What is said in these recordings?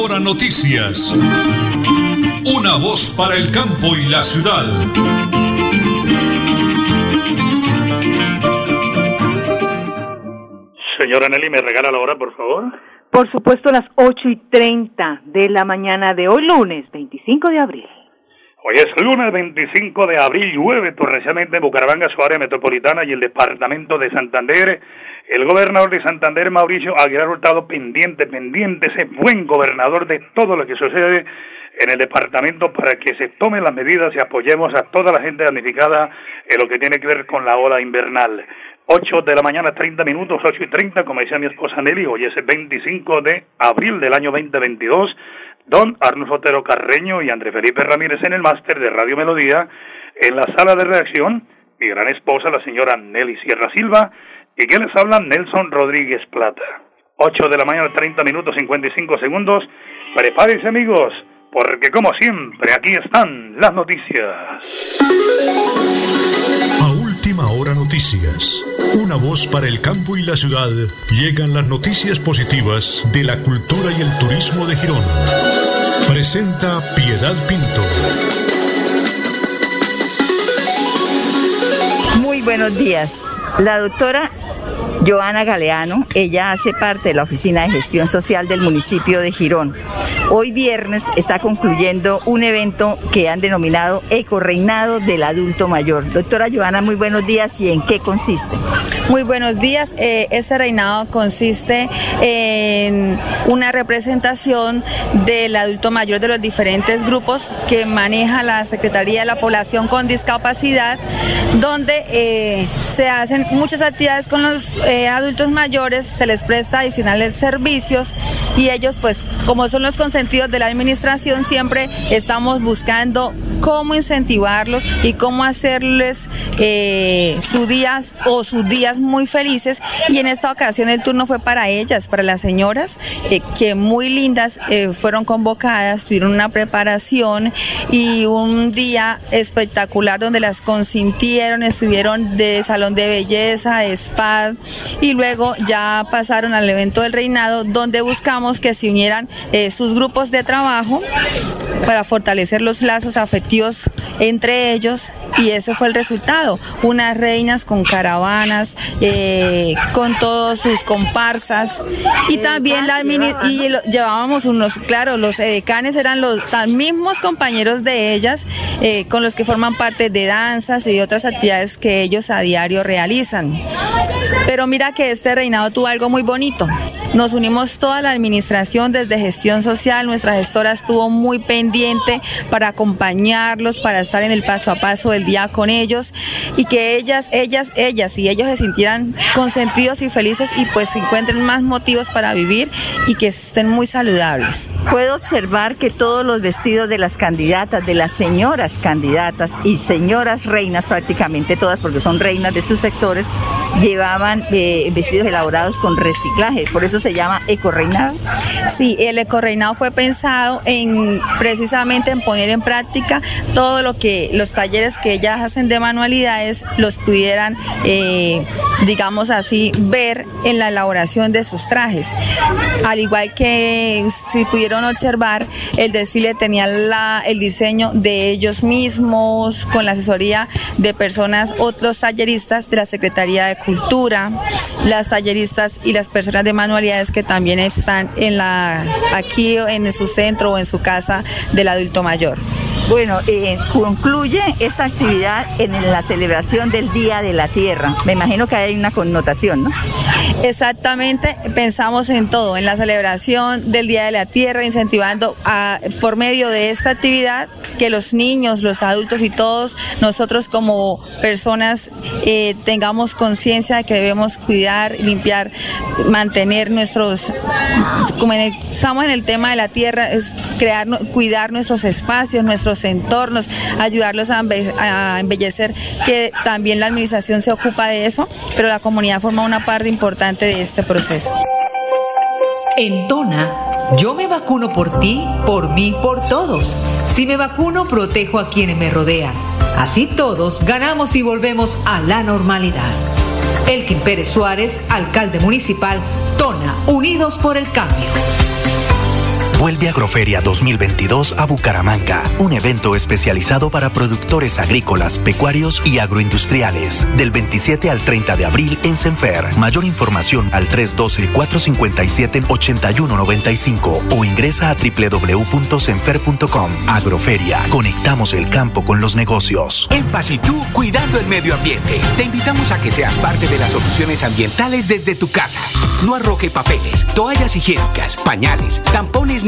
Hora Noticias. Una voz para el campo y la ciudad. Señora Nelly, ¿me regala la hora, por favor? Por supuesto, las 8 y 30 de la mañana de hoy, lunes 25 de abril. Hoy es lunes 25 de abril, llueve torrencialmente en Bucaramanga, su área metropolitana y el departamento de Santander. El gobernador de Santander, Mauricio Aguilar Hurtado, pendiente, pendiente, ese buen gobernador de todo lo que sucede en el departamento para que se tomen las medidas y apoyemos a toda la gente damnificada en lo que tiene que ver con la ola invernal. 8 de la mañana, 30 minutos, 8 y 30, como decía mi esposa Nelly, hoy es el 25 de abril del año 2022. Don Arnulfo Otero Carreño y André Felipe Ramírez en el máster de Radio Melodía. En la sala de redacción, mi gran esposa, la señora Nelly Sierra Silva, y que les habla Nelson Rodríguez Plata. 8 de la mañana, 30 minutos, 55 segundos. Prepárense, amigos porque como siempre aquí están las noticias. A última hora noticias. Una voz para el campo y la ciudad. Llegan las noticias positivas de la cultura y el turismo de Girón. Presenta Piedad Pinto. Muy buenos días. La doctora Joana Galeano, ella hace parte de la Oficina de Gestión Social del municipio de Girón. Hoy viernes está concluyendo un evento que han denominado Eco Reinado del Adulto Mayor. Doctora Joana, muy buenos días y en qué consiste. Muy buenos días. Este reinado consiste en una representación del adulto mayor de los diferentes grupos que maneja la Secretaría de la Población con Discapacidad, donde eh, se hacen muchas actividades con los eh, adultos mayores, se les presta adicionales servicios y ellos pues como son los consentidos de la administración siempre estamos buscando cómo incentivarlos y cómo hacerles eh, sus días o sus días muy felices. Y en esta ocasión el turno fue para ellas, para las señoras eh, que muy lindas fueron convocadas, tuvieron una preparación y un día espectacular donde las consintieron, estuvieron de salón de belleza, de spa, y luego ya pasaron al evento del reinado donde buscamos que se unieran eh, sus grupos de trabajo para fortalecer los lazos afectivos entre ellos y ese fue el resultado. Unas reinas con caravanas, eh, con todos sus comparsas y también la llevábamos unos, claro, los edecanes eran los mismos compañeros de ellas eh, con los que forman parte de danzas y otras actividades que ellos a diario realizan. Mira que este reinado tuvo algo muy bonito. Nos unimos toda la administración desde gestión social, nuestra gestora estuvo muy pendiente para acompañarlos, para estar en el paso a paso del día con ellos y que ellas, ellas, ellas y ellos se sintieran consentidos y felices y pues encuentren más motivos para vivir y que estén muy saludables. Puedo observar que todos los vestidos de las candidatas, de las señoras candidatas y señoras reinas prácticamente todas, porque son reinas de sus sectores, llevaban eh, vestidos elaborados con reciclaje, por eso se llama ecorreinado. Sí, el ecorreinado fue pensado en precisamente en poner en práctica todo lo que los talleres que ellas hacen de manualidades los pudieran, eh, digamos así, ver en la elaboración de sus trajes. Al igual que si pudieron observar, el desfile tenía la, el diseño de ellos mismos, con la asesoría de personas, otros talleristas de la Secretaría de Cultura, las talleristas y las personas de manualidades que también están en la, aquí en su centro o en su casa del adulto mayor. Bueno, eh, concluye esta actividad en la celebración del Día de la Tierra. Me imagino que hay una connotación, ¿no? Exactamente, pensamos en todo, en la celebración del Día de la Tierra, incentivando a, por medio de esta actividad que los niños, los adultos y todos nosotros como personas eh, tengamos conciencia de que debemos cuidar, limpiar, mantener nuestros, como estamos en el tema de la tierra, es crear, cuidar nuestros espacios, nuestros entornos, ayudarlos a, a embellecer, que también la administración se ocupa de eso, pero la comunidad forma una parte importante de este proceso. En Tona, yo me vacuno por ti, por mí, por todos. Si me vacuno, protejo a quienes me rodean. Así todos ganamos y volvemos a la normalidad. Elkin Pérez Suárez, alcalde municipal, Tona, Unidos por el Cambio. Vuelve Agroferia 2022 a Bucaramanga, un evento especializado para productores agrícolas, pecuarios y agroindustriales. Del 27 al 30 de abril en Senfer. Mayor información al 312-457-8195 o ingresa a www.senfer.com. Agroferia, conectamos el campo con los negocios. En Pasitú, cuidando el medio ambiente. Te invitamos a que seas parte de las soluciones ambientales desde tu casa. No arroje papeles, toallas higiénicas, pañales, tampones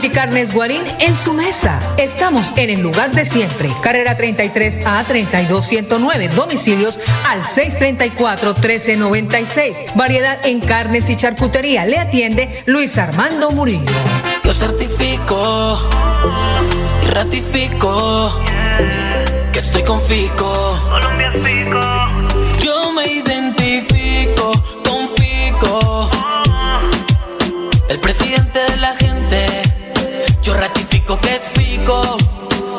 Multicarnes Guarín en su mesa. Estamos en el lugar de siempre. Carrera 33 a 32109. Domicilios al 634 1396. Variedad en carnes y charcutería. Le atiende Luis Armando Murillo. Yo certifico y ratifico que estoy con Fico. Colombia Fico. Yo me identifico con Fico. El presidente es Fico.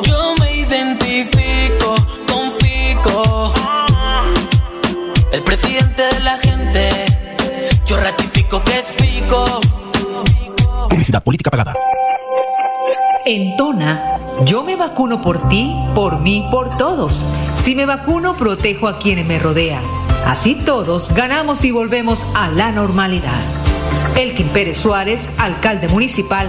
Yo me identifico con Fico. El presidente de la gente. Yo ratifico que es Fico. Publicidad política pagada. En Tona, yo me vacuno por ti, por mí, por todos. Si me vacuno, protejo a quienes me rodean. Así todos ganamos y volvemos a la normalidad. Elkin Pérez Suárez, alcalde municipal,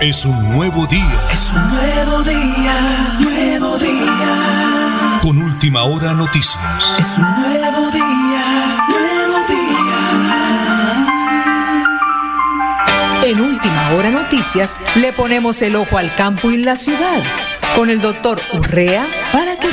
Es un nuevo día Es un nuevo día, nuevo día. con última hora noticias. Es un nuevo día, nuevo día. En Última Hora Noticias le ponemos el ojo al campo y la ciudad con el doctor Urrea para que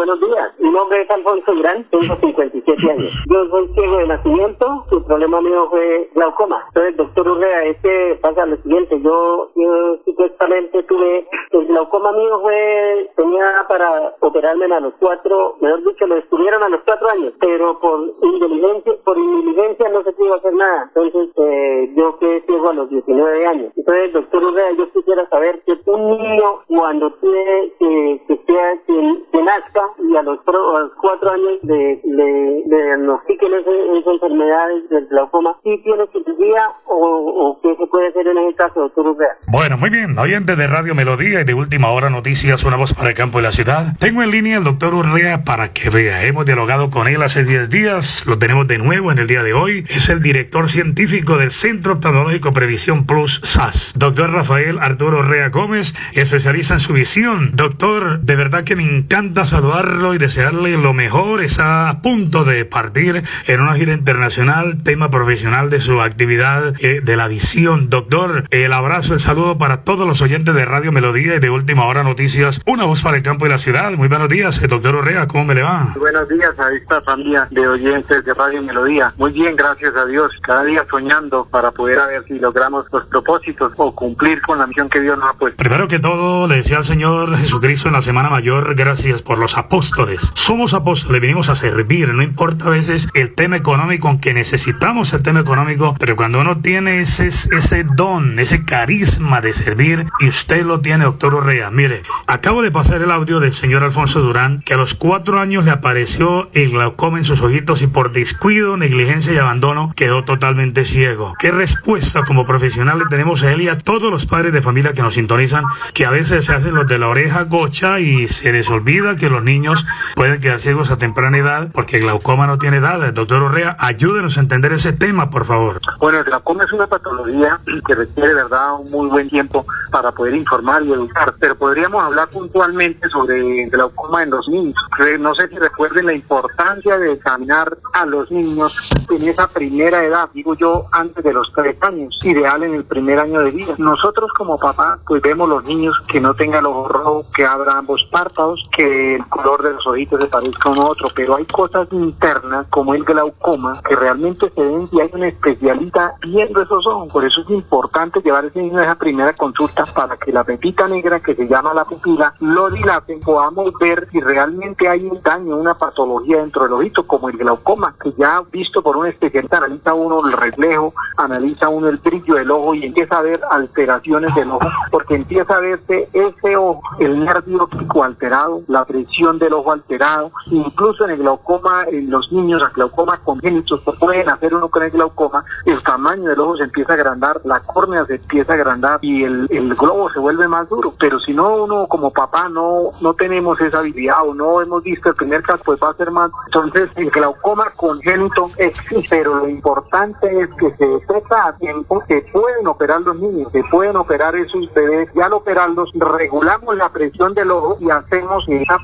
buenos días. Mi nombre es Alfonso Irán, tengo 57 años. Yo soy ciego de nacimiento, su problema mío fue glaucoma. Entonces, doctor Urrea, es que pasa lo siguiente, yo, yo supuestamente tuve, el glaucoma mío fue, tenía para operarme a los cuatro, mejor dicho, lo descubrieron a los cuatro años, pero por indiligencia, por indiligencia no se pudo hacer nada. Entonces, eh, yo quedé ciego a los 19 años. Entonces, doctor Urrea, yo quisiera saber que un niño cuando tiene, que, que sea, que, que nazca y a los, pro- a los cuatro años de, le, le diagnostiquen esa enfermedad del glaucoma, si tiene cirugía o, o qué se puede hacer en ese caso, doctor Urrea. Bueno, muy bien, oyentes de Radio Melodía y de Última Hora Noticias, una voz para el campo y la ciudad. Tengo en línea al doctor Urrea para que vea. Hemos dialogado con él hace 10 días, lo tenemos de nuevo en el día de hoy. Es el director científico del Centro Oftalmológico Previsión Plus SAS. Doctor Rafael Arturo Urrea Gómez, especialista en su visión. Doctor, de verdad que me encanta saludarlo y desearle lo mejor. Está a punto de partir en una gira internacional, tema profesional de su actividad eh, de la visión. Doctor, el abrazo, el saludo para todos los oyentes de Radio Melodía y de Última Hora Noticias. Una voz para el campo y la ciudad. Muy buenos días, eh, doctor Urrea, ¿cómo me le va? Buenos días a esta familia de oyentes de Radio Melodía. Muy bien, gracias a Dios. Cada día soñando para poder a ver si logramos los propósitos o cumplir con la misión que Dios nos ha puesto. Primero que todo, le decía al Señor Jesucristo en la Semana Mayor, gracias por los apóstoles. Somos apóstoles, venimos a servir, no importa a veces el tema económico, aunque necesitamos el tema económico, pero cuando uno tiene ese, ese don, ese carisma de servir, y usted lo tiene, doctor Urrea. Mire, acabo de pasar el audio del señor Alfonso Durán, que a los cuatro años le apareció el glaucoma en sus ojitos y por descuido, negligencia y abandono quedó totalmente ciego. ¿Qué respuesta como profesional le tenemos a él y a todos los padres de familia que nos sintonizan, que a veces se hacen los de la oreja gocha y se les olvida que los niños pueden quedar ciegos a temprana edad porque el glaucoma no tiene edad? Doctor Urrea, ayúdenos a entender ese tema, por favor. Bueno, el glaucoma es una patología que requiere, verdad, un muy buen tiempo para poder informar y educar, pero podríamos hablar puntualmente sobre el glaucoma en los niños. No sé si recuerden la importancia de examinar a los niños en esa primera edad, digo yo, antes de los tres años, ideal en el primer año de vida. Nosotros como papá, pues vemos los niños que no tengan los ojos rojos, que abran ambos párpados, que el color de los ojitos se parezca a uno a otro, pero hay cosas internas como el glaucoma que realmente se ven y hay un especialista viendo esos ojos. Por eso es importante llevar ese niño a esa primera consulta para que la pepita negra que se llama la pupila lo dilaten, podamos ver si realmente hay un daño, una patología dentro del ojito, como el glaucoma, que ya visto por un especialista analiza uno el reflejo, analiza uno el brillo del ojo y empieza a ver alteraciones del ojo, porque empieza a verse ese ojo, el nervio óptico alterado, la presión del ojo alterado, incluso en el glaucoma, en los niños, el glaucoma congénitos, pueden hacer uno con el glaucoma, el tamaño del ojo se empieza a agrandar, la córnea se empieza a agrandar y el, el globo se vuelve más duro, pero si no uno como papá no, no tenemos esa habilidad o no hemos visto el primer caso, pues va a ser más. Entonces, el glaucoma congénito existe, pero lo importante es que se detecta a tiempo, que pueden operar los niños, que pueden operar esos bebés, ya al operarlos, regulamos la presión del ojo y hacemos que esa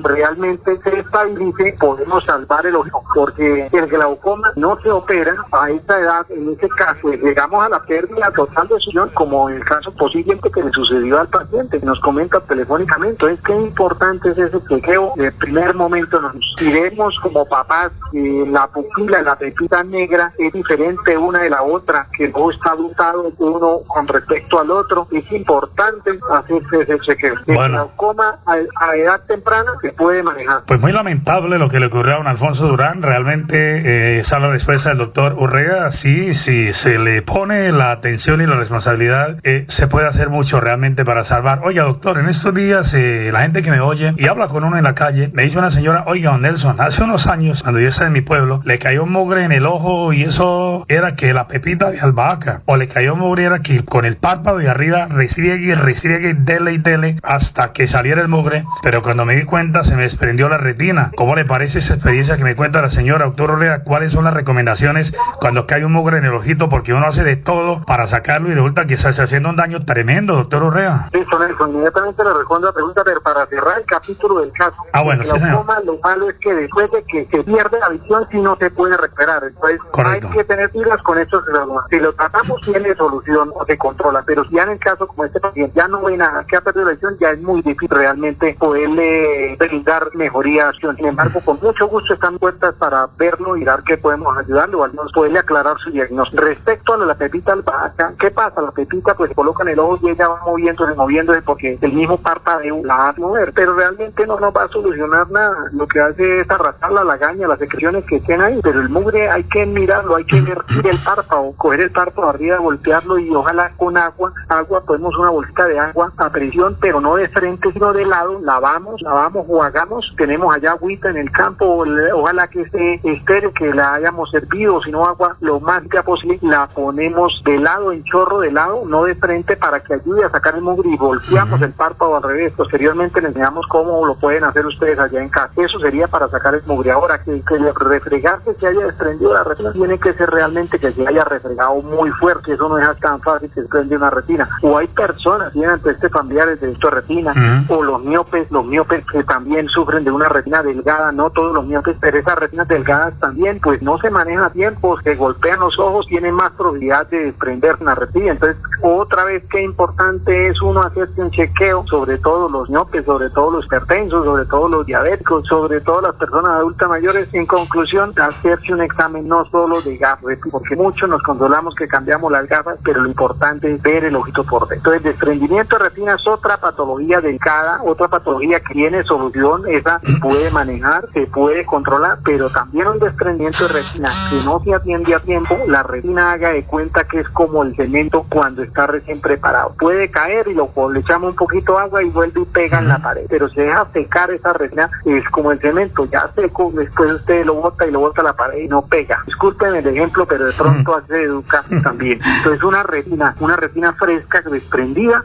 realmente se estabilice, podemos salvar el ojo, porque el glaucoma no se opera a esta edad, en este caso, llegamos a la pérdida total de visión, como en el caso posible que le sucedió al paciente, que nos comenta telefónicamente. Entonces, qué importante es ese chequeo de primer momento. Nos iremos como papás que la pupila, la pepita negra es diferente una de la otra, que no está dotado uno con respecto al otro. Es importante hacerse ese chequeo. Bueno. El glaucoma a, a edad temprana se puede manejar. Pues muy lamentable lo que le ocurrió a don Alfonso Durán. Realmente eh, la respuesta del doctor Urrea. Sí, si se le pone la atención y la responsabilidad, eh, se puede hacer mucho realmente para salvar. Oiga, doctor, en estos días eh, la gente que me oye y habla con uno en la calle, me dice una señora, oiga, don Nelson, hace unos años, cuando yo estaba en mi pueblo, le cayó un mugre en el ojo y eso era que la pepita de albahaca. O le cayó un mugre era que con el párpado de arriba restriegue y restriegue dele y dele hasta que saliera el mugre. Pero cuando me di cuenta se me desprendió la retina. ¿Cómo le parece esa experiencia que me cuenta la señora doctor Orrea? ¿Cuáles son las recomendaciones cuando cae un mugre en el ojito? Porque uno hace de todo para sacarlo y resulta que se hace haciendo un daño tremendo, doctor Orrea. Listo, Nelson, inmediatamente le respondo la pregunta, pero para cerrar el capítulo del caso, Ah, bueno, sí, señor. lo malo es que después de que se pierde la visión, sí no se puede recuperar. Entonces, Correcto. hay que tener pilas con estos glaucomas. Si lo tratamos, tiene solución o se controla, pero si ya en el caso como este paciente ya no ve nada, que ha perdido la visión, ya es muy difícil realmente poderle brindar mejoría. Sin embargo, con mucho gusto están puertas para verlo y dar que podemos ayudarle o al menos poderle aclarar su diagnóstico. Respecto a la pepita albahaca, ¿qué pasa? La pepita pues se coloca en el ojo y ella va moviéndose, moviéndose porque el mismo parpadeo la hace mover, pero realmente no nos va a solucionar nada. Lo que hace es arrastrar la lagaña, las secreciones que estén ahí, pero el mugre hay que mirarlo, hay que ver el párpado, coger el párpado arriba, golpearlo y ojalá con agua, agua, podemos una bolsita de agua a presión, pero no de frente, sino de lado, lavamos, lavamos o hagamos, tenemos allá agüita en el campo, ojalá que esté estéreo, que la hayamos servido, si no agua, lo más limpia posible, la ponemos de lado, en chorro de lado, no de frente, para que ayude a sacar el mugre y volteamos el párpado al revés. Posteriormente les enseñamos cómo lo pueden hacer ustedes allá en casa. Eso sería para sacar el mugre. Ahora, que, que el refregarse se haya desprendido la retina, tiene que ser realmente que se haya refregado muy fuerte. Eso no es tan fácil que se desprende una retina. O hay personas, tienen antecedentes familiares de esto retina, o los miopes, los miopes que también sufren de una retina delgada, no todos los miopes, pero esas retinas delgadas también, pues no se maneja a tiempo, se golpean los ojos, tienen más probabilidad de desprenderse una retina. Entonces, otra vez, qué importante es uno hacerse un chequeo, sobre todo los miopes, sobre todo los hipertensos, sobre todo los diabéticos, sobre todo las personas adultas mayores. En conclusión, hacerse un examen no solo de gafas, porque muchos nos consolamos que cambiamos las gafas, pero lo importante es ver el ojito por dentro. Entonces, desprendimiento de retina es otra patología delicada, otra patología que tiene solución, esa puede manejar, se puede controlar, pero también un desprendimiento de retina que no se atiende a tiempo, la retina haga de cuenta que es como el cemento cuando está recién preparado. Puede caer y lo le echamos un poquito de agua y vuelve y pega en la pared, pero se deja secar esa retina, es como el cemento, ya seco, después usted lo bota y lo bota a la pared y no pega. Disculpen el ejemplo, pero de pronto se educa también. Entonces una retina, una retina fresca, desprendida,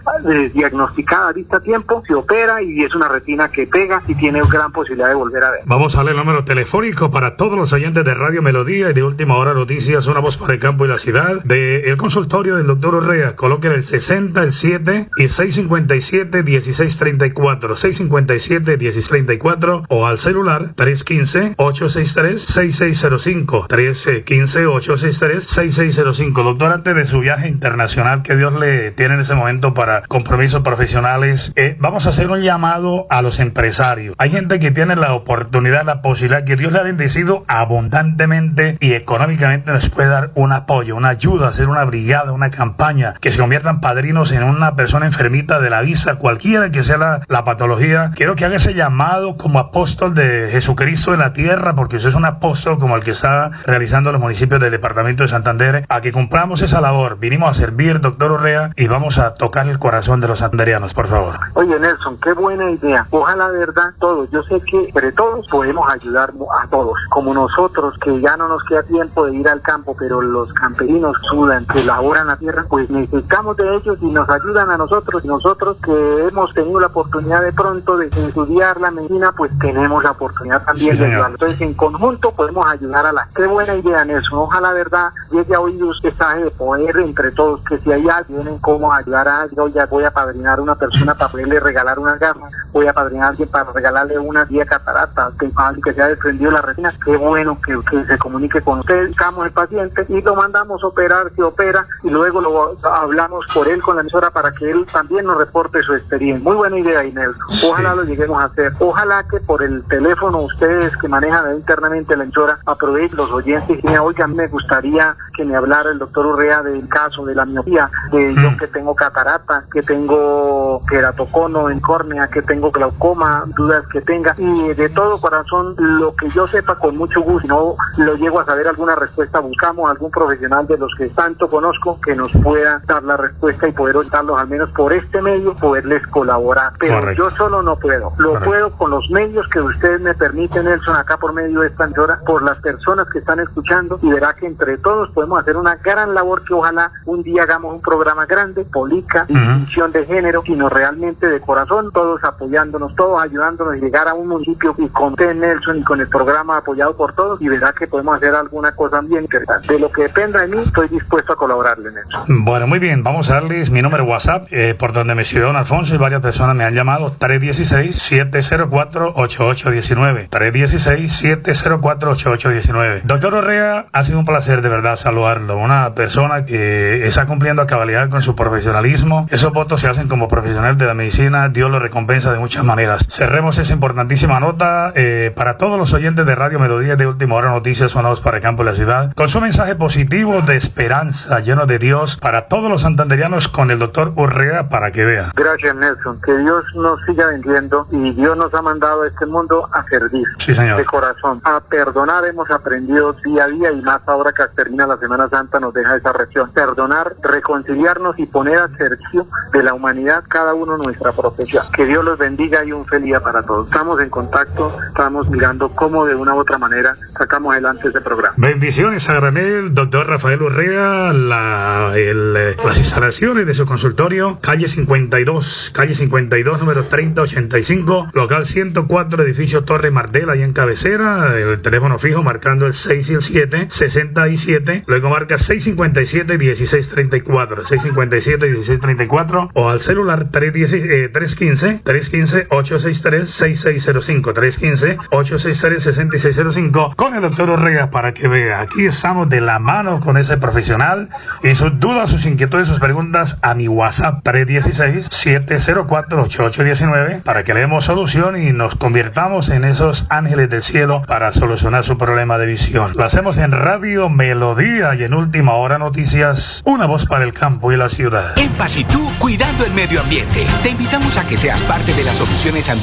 diagnosticada a vista a tiempo, se opera y es una retina que pega de. Vamos a darle el número telefónico para todos los oyentes de Radio Melodía y de Última Hora Noticias, una voz para el campo y la ciudad, del el consultorio del doctor Urrea. Coloquen el 60, el 7 y 657 1634, 657 1634 o al celular 315 863 6605, 315 863 6605. Doctor, antes de su viaje internacional que Dios le tiene en ese momento para compromisos profesionales, eh, vamos a hacer un llamado a los empresarios. Hay gente que tiene la oportunidad, la posibilidad que Dios le ha bendecido abundantemente y económicamente nos puede dar un apoyo, una ayuda, hacer una brigada, una campaña, que se conviertan padrinos en una persona enfermita de la visa, cualquiera que sea la, la patología. Quiero que haga ese llamado como apóstol de Jesucristo en la tierra, porque usted es un apóstol como el que está realizando los municipios del departamento de Santander, a que cumplamos esa labor. Vinimos a servir, doctor Urrea, y vamos a tocar el corazón de los santanderianos, por favor. Oye, Nelson, qué buena idea. Ojalá, verdad, todos. Yo sé que entre todos podemos ayudar a todos. Como nosotros, que ya no nos queda tiempo de ir al campo, pero los camperinos sudan, que laboran la tierra, pues necesitamos de ellos y nos ayudan a nosotros. Nosotros que hemos tenido la oportunidad de pronto de estudiar la medicina, pues tenemos la oportunidad también de ayudar. Entonces, en conjunto podemos ayudar a la. Qué buena idea, Nelson. Ojalá, verdad, llegue a oídos que sabe de poder entre todos, que si hay alguien en cómo ayudar a alguien, ya voy a padrinar a una persona para poderle regalar unas gafas, voy a padrinar para regalarle una guía catarata, que alguien que se ha desprendido la retina, qué bueno que, que se comunique con usted, buscamos el paciente y lo mandamos a operar, se opera y luego lo hablamos por él con la emisora para que él también nos reporte su experiencia. Muy buena idea, Inés. Ojalá lo lleguemos a hacer. Ojalá que por el teléfono ustedes que manejan internamente la emisora aprovechen los oyentes y digan, oiga, me gustaría que me hablara el doctor Urrea del caso de la miopía, de yo que tengo catarata, que tengo queratocono en córnea, que tengo glaucoma, dudas que tenga. Y de todo corazón lo que yo sepa con mucho gusto, si no lo llego a saber alguna respuesta, buscamos algún profesional de los que tanto conozco que nos pueda dar la respuesta y poder orientarlos al menos por este medio, poderles colaborar. Pero yo solo no puedo, lo puedo con los medios que ustedes me permiten, Nelson, acá por medio de esta emisora, por las personas que están escuchando y verá que entre todos podemos hacer una gran labor que ojalá un día hagamos un programa grande, polica, distinción de género, sino realmente de corazón, todos apoyándonos, todos ayudándonos a llegar a un municipio y con. Nelson y con el programa apoyado por todos y verá que podemos hacer alguna cosa bien interesante. De lo que dependa de mí, estoy dispuesto a colaborarle, Nelson. Bueno, muy bien, vamos a darles mi número WhatsApp, eh, por donde me siguió don Alfonso y varias personas me han llamado, 316-704-8819. 316-704-8819. Doctor Orrea, ha sido un placer de verdad saludarlo. Una persona que está cumpliendo a cabalidad con su profesionalismo. Esos votos se hacen como profesional de la medicina. Dios lo recompensa de muchas maneras. Cerremos esa importantísima nota eh, para todos los oyentes de Radio Melodía de Última Hora Noticias Sonados para el Campo de la Ciudad. Con su mensaje positivo de esperanza, lleno de Dios, para todos los santanderianos con el doctor Urrea para que vea. Gracias, Nelson. Que Dios nos siga vendiendo y Dios nos ha mandado a este mundo a servir. Sí, señor. De corazón. A perdonar hemos aprendido día a día y más ahora que termina la Semana Santa nos deja esa reacción. Perdonar, reconciliarnos y poner a servicio de la humanidad cada uno nuestra profesión. Que Dios los bendiga y un feliz día para todos. Estamos en contacto, estamos mirando cómo de una u otra manera sacamos adelante este programa. Bendiciones a granel, doctor Rafael Urrea, la, el, eh, las instalaciones de su consultorio, calle 52, calle 52, número 3085, local 104, edificio Torre Mardel, ahí en cabecera, el teléfono fijo marcando el 617 67, luego marca 657 1634, 657 1634 o al celular 315 315 863 6605, 315 863 6605 con el doctor Orrea para que vea, aquí estamos de la mano con ese profesional y sus dudas, sus inquietudes, sus preguntas a mi WhatsApp 316 704 8819 para que le demos solución y nos convirtamos en esos ángeles del cielo para solucionar su problema de visión. Lo hacemos en Radio Melodía y en Última Hora Noticias, una voz para el campo y la ciudad. En Paz tú, cuidando el medio ambiente, te invitamos a que seas parte de la solución soluciones ambientales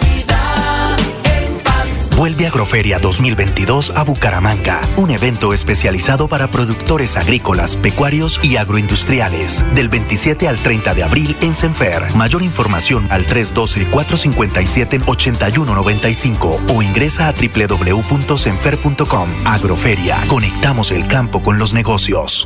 Vuelve Agroferia 2022 a Bucaramanga, un evento especializado para productores agrícolas, pecuarios y agroindustriales. Del 27 al 30 de abril en Senfer. Mayor información al 312-457-8195 o ingresa a www.senfer.com. Agroferia, conectamos el campo con los negocios.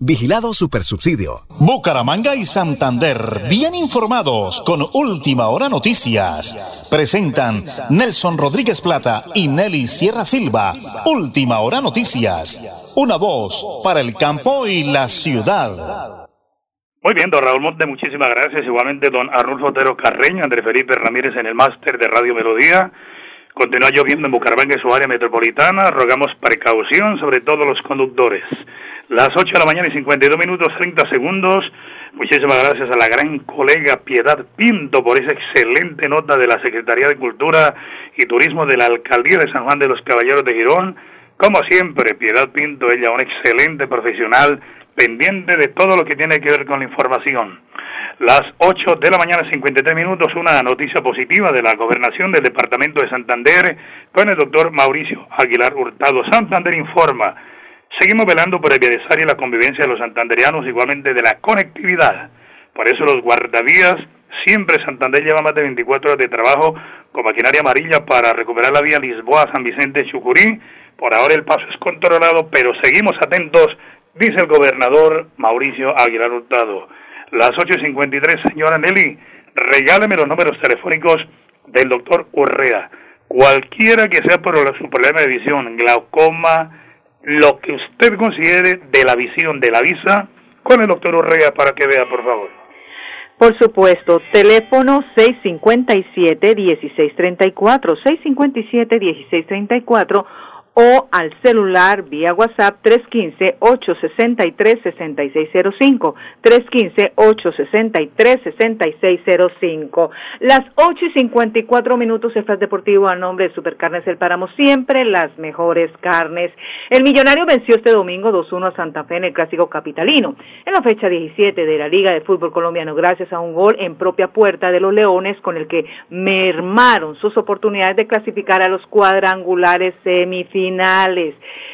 Vigilado Supersubsidio. Bucaramanga y Santander, bien informados con Última Hora Noticias. Presentan Nelson Rodríguez Plata y Nelly Sierra Silva. Última Hora Noticias. Una voz para el campo y la ciudad. Muy bien, don Raúl Monte, muchísimas gracias. Igualmente, don Arnulfo Otero Carreño, Andrés Felipe Ramírez en el máster de Radio Melodía. Continúa lloviendo en Bucaramanga y su área metropolitana. Rogamos precaución, sobre todo los conductores. Las 8 de la mañana y 52 minutos 30 segundos. Muchísimas gracias a la gran colega Piedad Pinto por esa excelente nota de la Secretaría de Cultura y Turismo de la Alcaldía de San Juan de los Caballeros de Girón. Como siempre, Piedad Pinto, ella una excelente profesional, pendiente de todo lo que tiene que ver con la información. Las 8 de la mañana, 53 minutos, una noticia positiva de la gobernación del departamento de Santander con el doctor Mauricio Aguilar Hurtado. Santander informa. Seguimos velando por y la convivencia de los santanderianos, igualmente de la conectividad. Por eso los guardavías, siempre Santander lleva más de 24 horas de trabajo con maquinaria amarilla para recuperar la vía Lisboa-San Vicente-Chucurí. Por ahora el paso es controlado, pero seguimos atentos, dice el gobernador Mauricio Aguilar Hurtado. Las 8.53, señora Nelly, regáleme los números telefónicos del doctor Urrea. Cualquiera que sea por su problema de visión, glaucoma, lo que usted considere de la visión de la visa, con el doctor Urrea para que vea, por favor. Por supuesto, teléfono 657-1634, 657-1634 o al celular vía WhatsApp 315-863-6605, 315-863-6605. Las 8 y 54 minutos, Cefras Deportivo a nombre de Supercarnes El Páramo, siempre las mejores carnes. El Millonario venció este domingo 2-1 a Santa Fe en el Clásico Capitalino, en la fecha 17 de la Liga de Fútbol Colombiano, gracias a un gol en propia puerta de los Leones con el que mermaron sus oportunidades de clasificar a los cuadrangulares semifinales.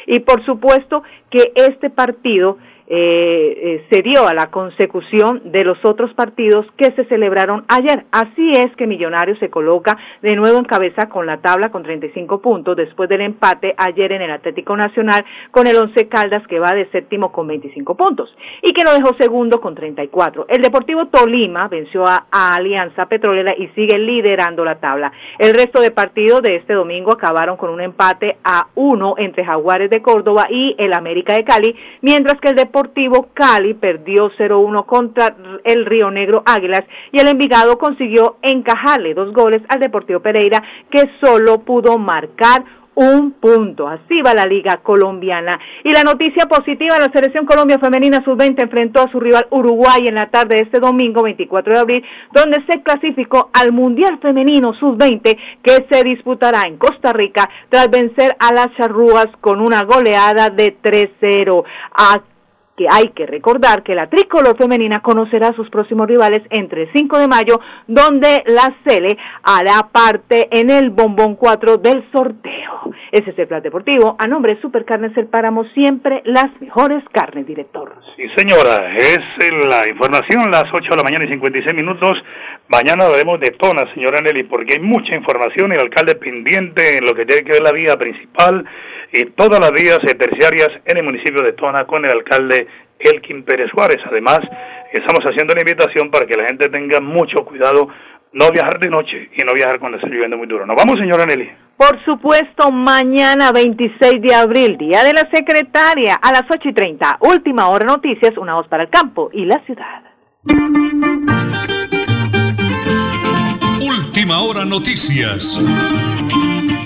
Y por supuesto que este partido eh, eh, se dio a la consecución de los otros partidos que se celebraron ayer. Así es que Millonarios se coloca de nuevo en cabeza con la tabla con 35 puntos después del empate ayer en el Atlético Nacional con el Once Caldas que va de séptimo con 25 puntos y que lo dejó segundo con 34. El Deportivo Tolima venció a, Alianza Petrolera y sigue liderando la tabla. El resto de partidos de este domingo acabaron con un empate a uno entre Jaguares de Córdoba y el América de Cali, mientras que el Deportivo Deportivo Cali perdió 0-1 contra el Río Negro Águilas y el Envigado consiguió encajarle dos goles al Deportivo Pereira que solo pudo marcar un punto. Así va la Liga Colombiana. Y la noticia positiva, la Selección Colombia Femenina Sub-20 enfrentó a su rival Uruguay en la tarde de este domingo 24 de abril, donde se clasificó al Mundial Femenino Sub-20 que se disputará en Costa Rica tras vencer a las charrúas con una goleada de 3-0 que hay que recordar que la tricolor femenina conocerá a sus próximos rivales entre el 5 de mayo, donde la Cele hará parte en el Bombón 4 del sorteo. Ese es el plan deportivo. A nombre de Supercarnes El Páramo, siempre las mejores carnes, director. Sí, señora, es la información, las 8 de la mañana y 56 minutos. Mañana hablaremos de Tona, señora Nelly, porque hay mucha información. El alcalde pendiente en lo que tiene que ver la vía principal y todas las vías terciarias en el municipio de Tona con el alcalde Elkin Pérez Juárez. Además, estamos haciendo una invitación para que la gente tenga mucho cuidado, no viajar de noche y no viajar cuando esté lloviendo muy duro. ¿Nos vamos, señora Nelly? Por supuesto, mañana 26 de abril, Día de la Secretaria, a las 8 y 30. Última hora noticias, una voz para el campo y la ciudad. Última hora noticias.